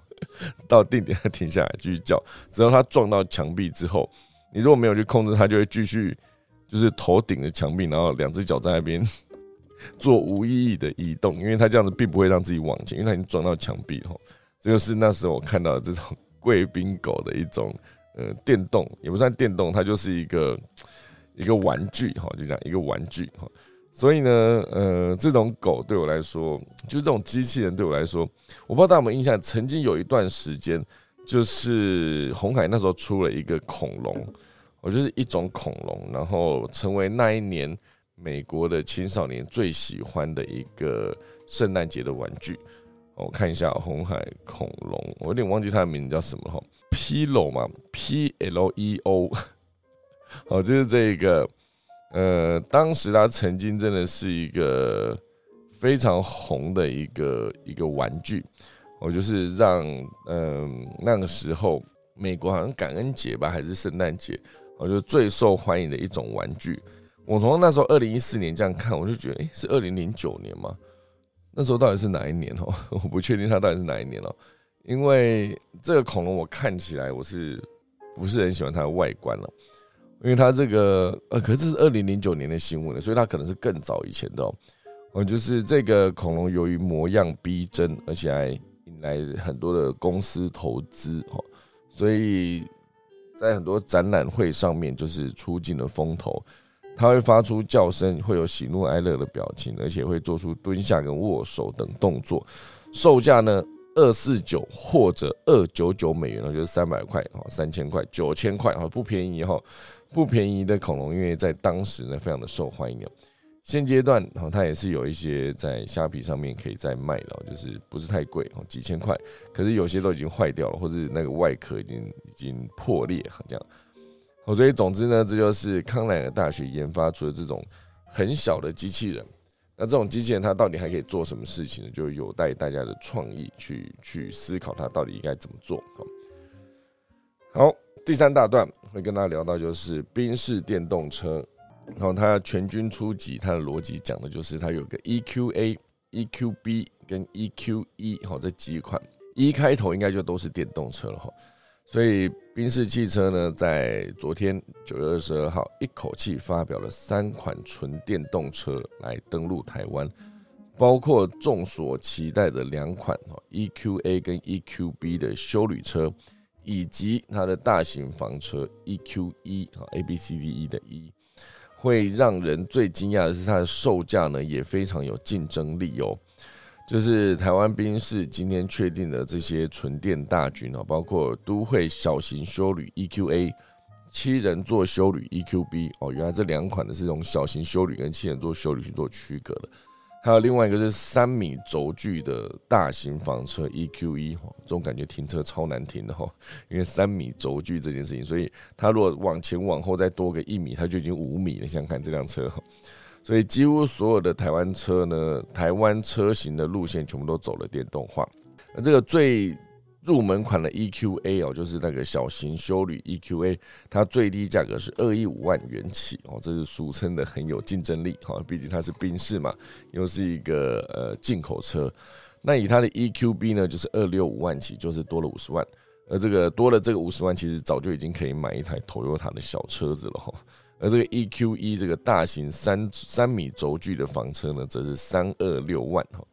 到定点它停下来，继续叫。只要它撞到墙壁之后，你如果没有去控制它，就会继续就是头顶着墙壁，然后两只脚在那边 *laughs* 做无意义的移动，因为它这样子并不会让自己往前，因为它已经撞到墙壁哈。这就是那时候我看到的这种贵宾狗的一种呃电动，也不算电动，它就是一个一个玩具哈，就这样一个玩具哈。所以呢，呃，这种狗对我来说，就是这种机器人对我来说，我不知道大家有没有印象，曾经有一段时间，就是红海那时候出了一个恐龙，我就是一种恐龙，然后成为那一年美国的青少年最喜欢的一个圣诞节的玩具。我看一下红海恐龙，我有点忘记它的名字叫什么哈，Pleo 嘛，P L E O，好，*laughs* 就是这个。呃，当时它曾经真的是一个非常红的一个一个玩具，我就是让嗯那个时候美国好像感恩节吧还是圣诞节，我就最受欢迎的一种玩具。我从那时候二零一四年这样看，我就觉得哎是二零零九年吗？那时候到底是哪一年哦？*laughs* 我不确定它到底是哪一年哦，因为这个恐龙我看起来我是不是很喜欢它的外观了。因为它这个呃，可是这是二零零九年的新闻了，所以它可能是更早以前的哦。哦，就是这个恐龙由于模样逼真，而且还引来很多的公司投资哦，所以在很多展览会上面就是出尽了风头。它会发出叫声，会有喜怒哀乐的表情，而且会做出蹲下跟握手等动作。售价呢？二四九或者二九九美元那，就是三百块哈，三千块、九千块哈，不便宜哈，不便宜的恐龙，因为在当时呢，非常的受欢迎。现阶段哈，它也是有一些在虾皮上面可以再卖了，就是不是太贵哦，几千块。可是有些都已经坏掉了，或者那个外壳已经已经破裂，这样。好，所以总之呢，这就是康奈尔大学研发出的这种很小的机器人。那这种机器人它到底还可以做什么事情呢？就有待大家的创意去去思考它到底应该怎么做。好，第三大段会跟大家聊到就是宾士电动车，然后它全军出击，它的逻辑讲的就是它有个 EQA、EQB 跟 EQE 好这几款，一开头应该就都是电动车了哈。所以，宾士汽车呢，在昨天九月二十二号，一口气发表了三款纯电动车来登陆台湾，包括众所期待的两款 EQA 跟 EQB 的修旅车，以及它的大型房车 EQE 啊 A B C D E 的 E，会让人最惊讶的是它的售价呢也非常有竞争力哦。就是台湾兵士今天确定的这些纯电大军哦，包括都会小型修旅 EQA、七人座修旅 EQB 哦，原来这两款的是用小型修旅跟七人座修旅去做区隔的。还有另外一个是三米轴距的大型房车 EQE，这种感觉停车超难停的哈，*laughs* 因为三米轴距这件事情，所以它如果往前往后再多个一米，它就已经五米了。想想看这辆车哈。所以几乎所有的台湾车呢，台湾车型的路线全部都走了电动化。那这个最入门款的 EQA 哦，就是那个小型修旅 EQA，它最低价格是二亿五万元起哦，这是俗称的很有竞争力哈，毕竟它是宾士嘛，又是一个呃进口车。那以它的 EQB 呢，就是二六五万起，就是多了五十万。而这个多了这个五十万，其实早就已经可以买一台 Toyota 的小车子了哈。而这个 EQE 这个大型三三米轴距的房车呢，则是三二六万哈，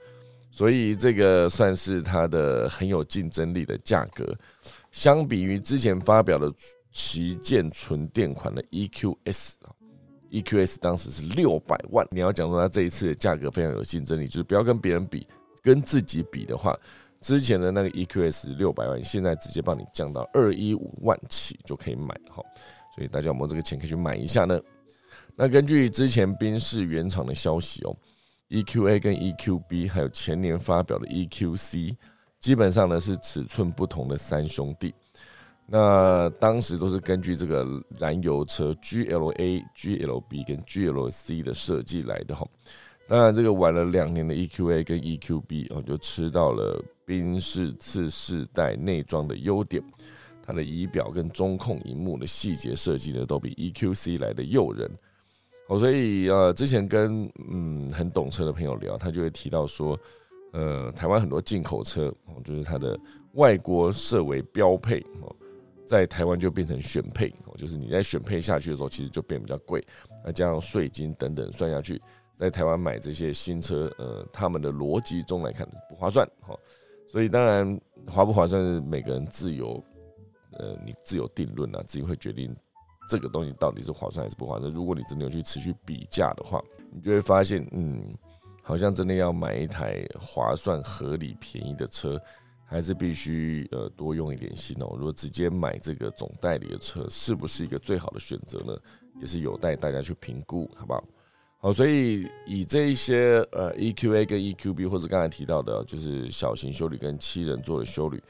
所以这个算是它的很有竞争力的价格。相比于之前发表的旗舰纯电款的 EQS 啊，EQS 当时是六百万。你要讲说它这一次的价格非常有竞争力，就是不要跟别人比，跟自己比的话，之前的那个 EQS 六百万，现在直接帮你降到二一五万起就可以买哈。所以大家有没有这个钱可以去买一下呢？那根据之前宾士原厂的消息哦，EQA 跟 EQB 还有前年发表的 EQC，基本上呢是尺寸不同的三兄弟。那当时都是根据这个燃油车 GLA、GLB 跟 GLC 的设计来的哈。当然，这个玩了两年的 EQA 跟 EQB 哦，就吃到了宾士次世代内装的优点。它的仪表跟中控荧幕的细节设计呢，都比 EQC 来的诱人。哦，所以呃，之前跟嗯很懂车的朋友聊，他就会提到说，呃，台湾很多进口车哦，就是它的外国设为标配哦，在台湾就变成选配哦，就是你在选配下去的时候，其实就变比较贵，那加上税金等等算下去，在台湾买这些新车，呃，他们的逻辑中来看不划算哈。所以当然划不划算是每个人自由。呃，你自有定论啊，自己会决定这个东西到底是划算还是不划算。如果你真的有去持续比价的话，你就会发现，嗯，好像真的要买一台划算、合理、便宜的车，还是必须呃多用一点心哦。如果直接买这个总代理的车，是不是一个最好的选择呢？也是有待大家去评估，好不好？好，所以以这一些呃 EQA 跟 EQB，或者刚才提到的，就是小型修旅跟七人座的修旅。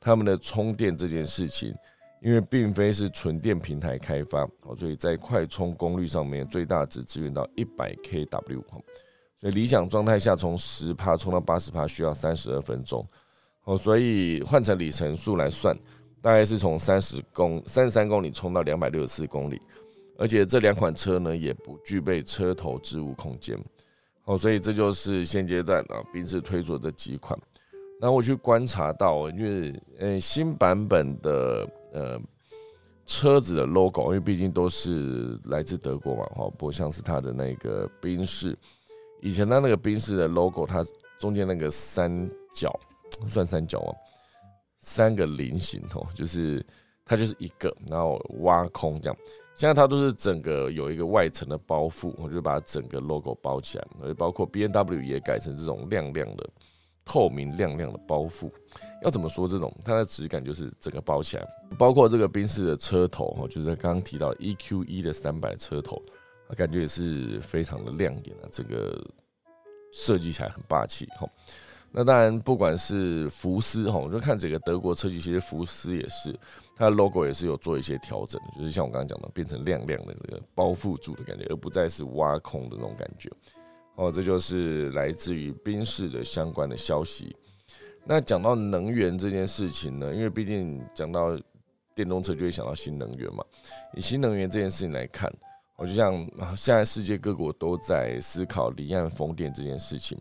他们的充电这件事情，因为并非是纯电平台开发，哦，所以在快充功率上面最大只支援到一百 kW，所以理想状态下从十帕充到八十帕需要三十二分钟，哦，所以换成里程数来算，大概是从三十公三十三公里充到两百六十四公里，而且这两款车呢也不具备车头置物空间，哦，所以这就是现阶段啊宾士推出的这几款。那我去观察到，因为呃新版本的呃车子的 logo，因为毕竟都是来自德国嘛，哈，不像是它的那个宾士，以前它那个宾士的 logo，它中间那个三角算三角吗？三个菱形哦，就是它就是一个，然后挖空这样。现在它都是整个有一个外层的包覆，我就把整个 logo 包起来，而包括 B N W 也改成这种亮亮的。透明亮亮的包覆，要怎么说这种它的质感就是整个包起来，包括这个宾士的车头哈，就是刚刚提到 EQE 的三百车头，感觉也是非常的亮眼啊，整个设计起来很霸气哈。那当然不管是福斯哈，我就看整个德国车企，其实福斯也是它的 logo 也是有做一些调整，就是像我刚刚讲的，变成亮亮的这个包覆住的感觉，而不再是挖空的那种感觉。哦，这就是来自于冰室的相关的消息。那讲到能源这件事情呢，因为毕竟讲到电动车就会想到新能源嘛。以新能源这件事情来看，我就像现在世界各国都在思考离岸风电这件事情。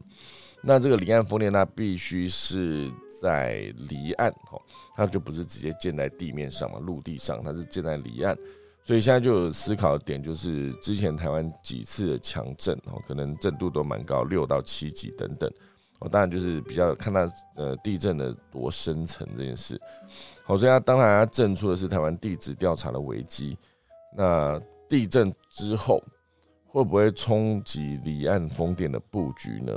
那这个离岸风电，它必须是在离岸，哦，它就不是直接建在地面上嘛，陆地上，它是建在离岸。所以现在就有思考的点，就是之前台湾几次的强震哦，可能震度都蛮高，六到七级等等。哦，当然就是比较看它呃地震的多深层这件事。好，所以它当然它震出的是台湾地质调查的危机。那地震之后会不会冲击离岸风电的布局呢？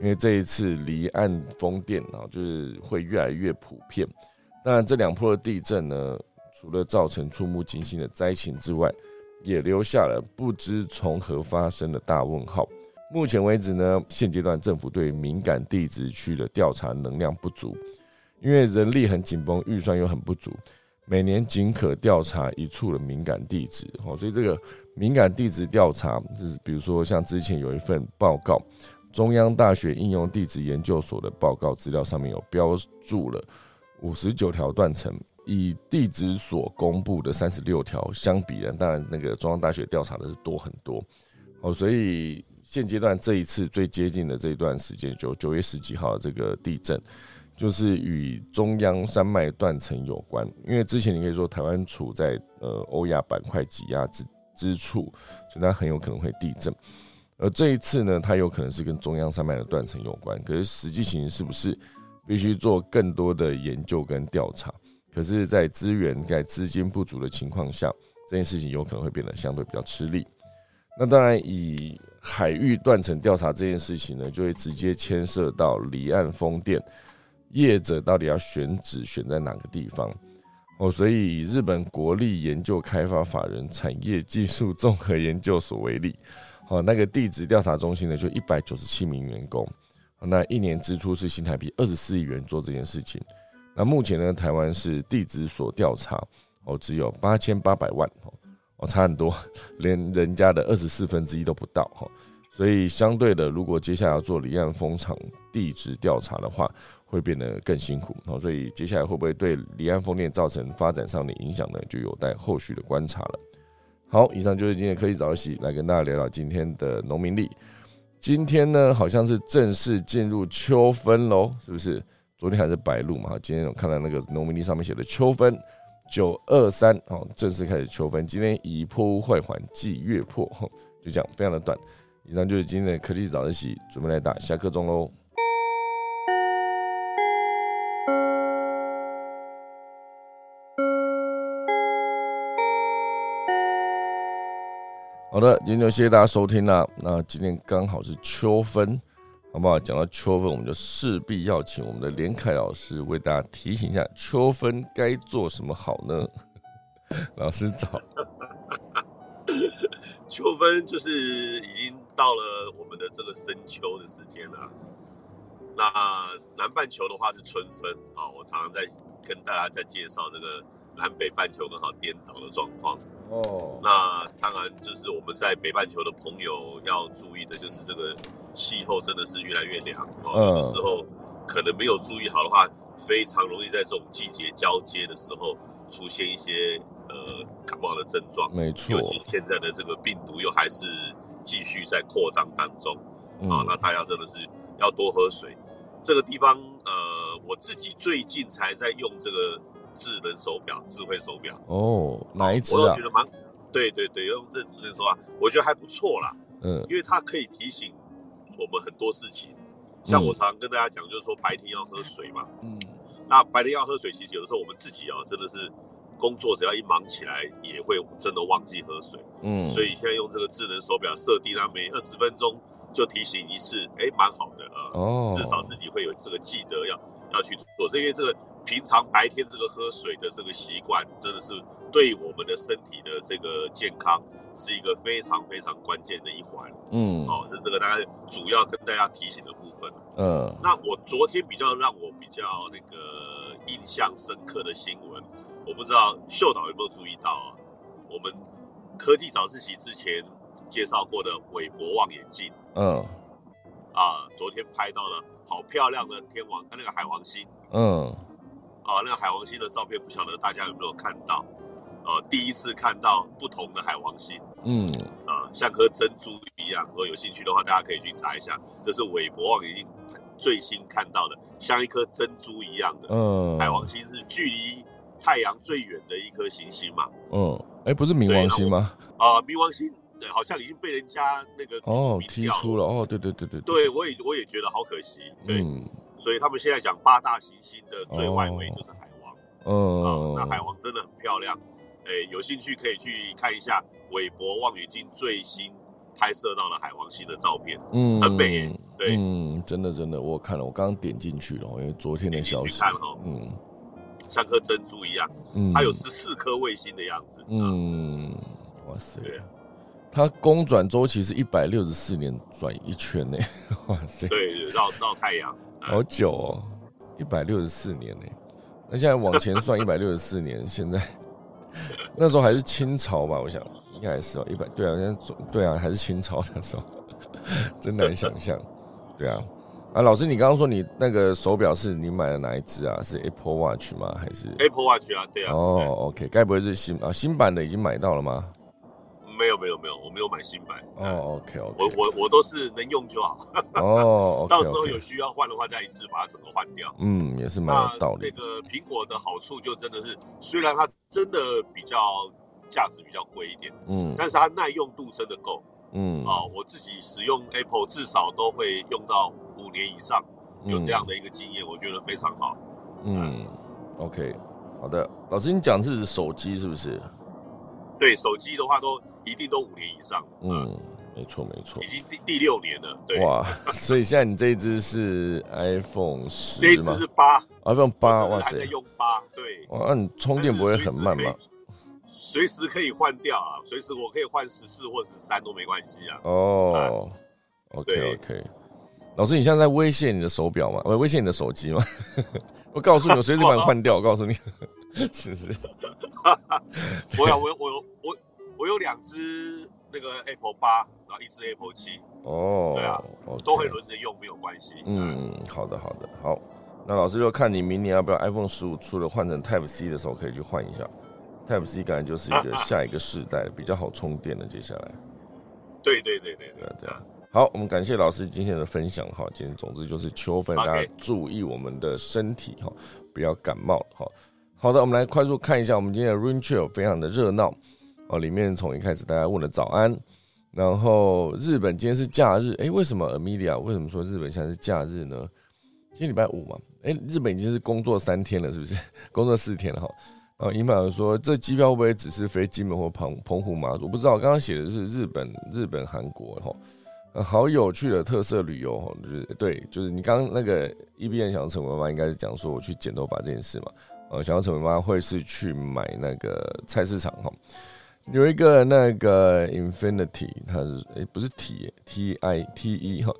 因为这一次离岸风电啊，就是会越来越普遍。当然，这两波的地震呢，除了造成触目惊心的灾情之外，也留下了不知从何发生的大问号。目前为止呢，现阶段政府对敏感地质区的调查能量不足，因为人力很紧绷，预算又很不足，每年仅可调查一处的敏感地质。哦，所以这个敏感地质调查，就是比如说像之前有一份报告，中央大学应用地质研究所的报告资料上面有标注了五十九条断层，以地质所公布的三十六条相比呢，当然那个中央大学调查的是多很多。哦，所以。现阶段这一次最接近的这一段时间，就九月十几号这个地震，就是与中央山脉断层有关。因为之前你可以说台湾处在呃欧亚板块挤压之之处，所以它很有可能会地震。而这一次呢，它有可能是跟中央山脉的断层有关。可是实际情形是不是必须做更多的研究跟调查？可是，在资源在资金不足的情况下，这件事情有可能会变得相对比较吃力。那当然以。海域断层调查这件事情呢，就会直接牵涉到离岸风电业者到底要选址选在哪个地方哦。所以以日本国立研究开发法人产业技术综合研究所为例，哦，那个地质调查中心呢，就一百九十七名员工，那一年支出是新台币二十四亿元做这件事情。那目前呢，台湾是地质所调查哦，只有八千八百万哦。哦，差很多，连人家的二十四分之一都不到哈，所以相对的，如果接下来要做离岸风场地质调查的话，会变得更辛苦。哦，所以接下来会不会对离岸风电造成发展上的影响呢？就有待后续的观察了。好，以上就是今天科技早起来跟大家聊聊今天的农民历。今天呢，好像是正式进入秋分喽，是不是？昨天还是白露嘛，今天我看到那个农民历上面写的秋分。九二三哦，正式开始秋分。今天以破屋坏环忌月破，就这样，非常的短。以上就是今天的科技早自习，准备来打下课钟喽。好的，今天就谢谢大家收听啦。那今天刚好是秋分。好不好？讲到秋分，我们就势必要请我们的连凯老师为大家提醒一下，秋分该做什么好呢？*laughs* 老师早。*laughs* 秋分就是已经到了我们的这个深秋的时间了。那南半球的话是春分啊，我常常在跟大家在介绍这个南北半球刚好颠倒的状况。哦，那当然就是我们在北半球的朋友要注意的，就是这个气候真的是越来越凉哦。有的时候可能没有注意好的话，非常容易在这种季节交接的时候出现一些呃感冒的症状。没错，尤其现在的这个病毒又还是继续在扩张当中啊。那大家真的是要多喝水。这个地方呃，我自己最近才在用这个。智能手表，智慧手表哦，哪一只啊？我都觉得蛮，对对对，用这智能手表，我觉得还不错啦。嗯，因为它可以提醒我们很多事情。像我常常跟大家讲，就是说白天要喝水嘛。嗯。那白天要喝水，其实有的时候我们自己啊，真的是工作只要一忙起来，也会真的忘记喝水。嗯。所以现在用这个智能手表设定，它每二十分钟就提醒一次，哎，蛮好的啊。哦。至少自己会有这个记得要要去做，这因为这个。平常白天这个喝水的这个习惯，真的是对我们的身体的这个健康是一个非常非常关键的一环。嗯，好，是这个大概主要跟大家提醒的部分。嗯，那我昨天比较让我比较那个印象深刻的新闻，我不知道秀导有没有注意到啊？我们科技早自习之前介绍过的韦伯望远镜。嗯，啊，昨天拍到了好漂亮的天王，那个海王星。嗯。啊，那个海王星的照片，不晓得大家有没有看到？呃，第一次看到不同的海王星，嗯，啊，像颗珍珠一样。如果有兴趣的话，大家可以去查一下，这是韦伯望远镜最新看到的，像一颗珍珠一样的嗯海王星，是距离太阳最远的一颗行星嘛？嗯，哎，不是冥王星吗？啊，冥王星，对，好像已经被人家那个哦踢出了。哦，对对对对，对我也我也觉得好可惜。对。所以他们现在讲八大行星的最外围就是海王，嗯，那海王真的很漂亮，哎，有兴趣可以去看一下韦伯望远镜最新拍摄到的海王星的照片，嗯，很美，对，嗯，真的真的，我看了，我刚刚点进去了，因为昨天的消息，看了，嗯，像颗珍珠一样，嗯，它有十四颗卫星的样子，嗯，哇塞，它公转周期是一百六十四年转一圈呢，*laughs* 哇塞，对，绕绕太阳，好久哦，一百六十四年呢，那现在往前算一百六十四年，*laughs* 现在 *laughs* 那时候还是清朝吧，我想应该还是哦，一百对啊，现在对啊，还是清朝那时候，真难想象。对啊，啊，老师，你刚刚说你那个手表是你买的哪一只啊？是 Apple Watch 吗？还是 Apple Watch 啊？对啊。哦，OK，该不会是新啊新版的已经买到了吗？没有没有没有，我没有买新版。哦，OK OK，我我我都是能用就好。哦，*laughs* 到时候有需要换的话，再一次把它整个换掉。嗯，也是蛮有道理。那个苹果的好处就真的是，虽然它真的比较价值比较贵一点，嗯，但是它耐用度真的够。嗯啊，我自己使用 Apple 至少都会用到五年以上，有这样的一个经验，我觉得非常好。嗯，OK，好的，老师，你讲是手机是不是？对，手机的话都一定都五年以上。嗯，没错没错，已经第第六年了。对，哇，*laughs* 所以现在你这一只是 iPhone 十这一只是八，iPhone 八，哇塞，用八，对，哇，那你充电不会很慢吗？随时可以换掉啊，随时我可以换十四或十三都没关系啊。哦，OK OK，老师，你现在在威胁你的手表吗？不，威胁你的手机吗？*laughs* 我告诉你，我随时把你换掉。我告诉你，是是。*laughs* 我有我有我有我我有两只那个 Apple 八，然后一只 Apple 七。哦，对啊，都会轮着用，没有关系。嗯，好的好的好。那老师就看你明年要不要 iPhone 十五出了换成 Type C 的时候，可以去换一下。Type C 感觉就是一个 *laughs* 下一个世代比较好充电的，接下来。对对对对对对啊！好，我们感谢老师今天的分享哈。今天总之就是秋分，大家注意我们的身体哈，不要感冒哈。好的，我们来快速看一下我们今天的 Rain Trail，非常的热闹哦。里面从一开始大家问了早安，然后日本今天是假日，哎，为什么 Amelia 为什么说日本现在是假日呢？今天礼拜五嘛，哎，日本已经是工作三天了，是不是？*laughs* 工作四天了哈。啊，银满说这机票会不会只是飞金门或澎澎湖马祖？不知道，刚刚写的是日本、日本、韩国哈，好有趣的特色旅游哈，就是对，就是你刚刚那个一边想要成为妈妈，应该是讲说我去剪头发这件事嘛。呃，想要成为吗会是去买那个菜市场哈，有一个那个 Infinity，它是诶不是 T T I T E 哈，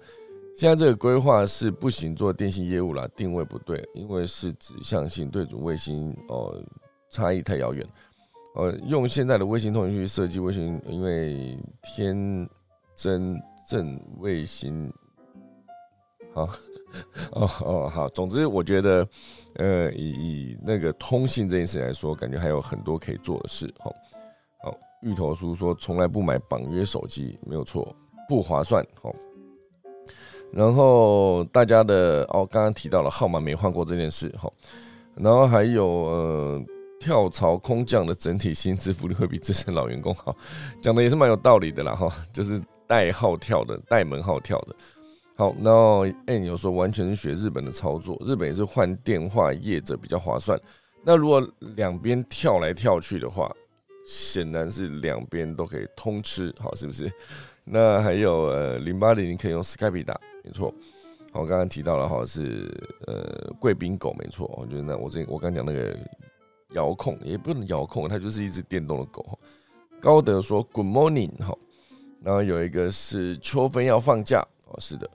现在这个规划是不行做电信业务啦，定位不对，因为是指向性对准卫星哦。差异太遥远，呃，用现在的卫星通讯去设计卫星，因为天真正卫星，好，*laughs* 哦哦好，总之我觉得，呃，以以那个通信这件事来说，感觉还有很多可以做的事，好，好，芋头叔说从来不买绑约手机，没有错，不划算，好，然后大家的哦，刚刚提到了号码没换过这件事，好，然后还有呃。跳槽空降的整体薪资福利会比资深老员工好，讲的也是蛮有道理的啦哈，就是带号跳的，带门号跳的。好，然后 N 有说完全是学日本的操作，日本也是换电话业者比较划算。那如果两边跳来跳去的话，显然是两边都可以通吃，好是不是？那还有呃零八零零可以用 Skype 打，没错。我刚刚提到了哈是呃贵宾狗，没错，我觉得那我这我刚讲那个。遥控也不能遥控，它就是一只电动的狗。高德说 “Good morning” 哈，然后有一个是秋分要放假哦，是的，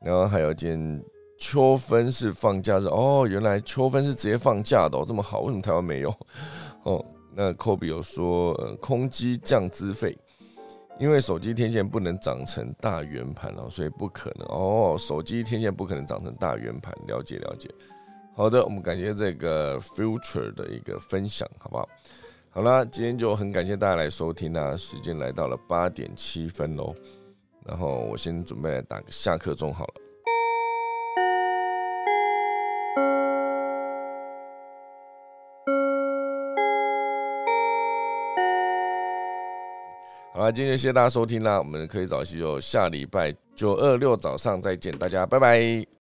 然后还有件秋分是放假日哦，原来秋分是直接放假的哦，这么好，为什么台湾没有？*laughs* 哦，那 Kobe 有说呃，空机降资费，因为手机天线不能长成大圆盘哦，所以不可能哦，手机天线不可能长成大圆盘，了解了解。好的，我们感谢这个 future 的一个分享，好不好？好了，今天就很感谢大家来收听啊，时间来到了八点七分喽，然后我先准备来打个下课钟好了。好了，今天谢谢大家收听啦，我们可以早些就下礼拜九二六早上再见，大家拜拜。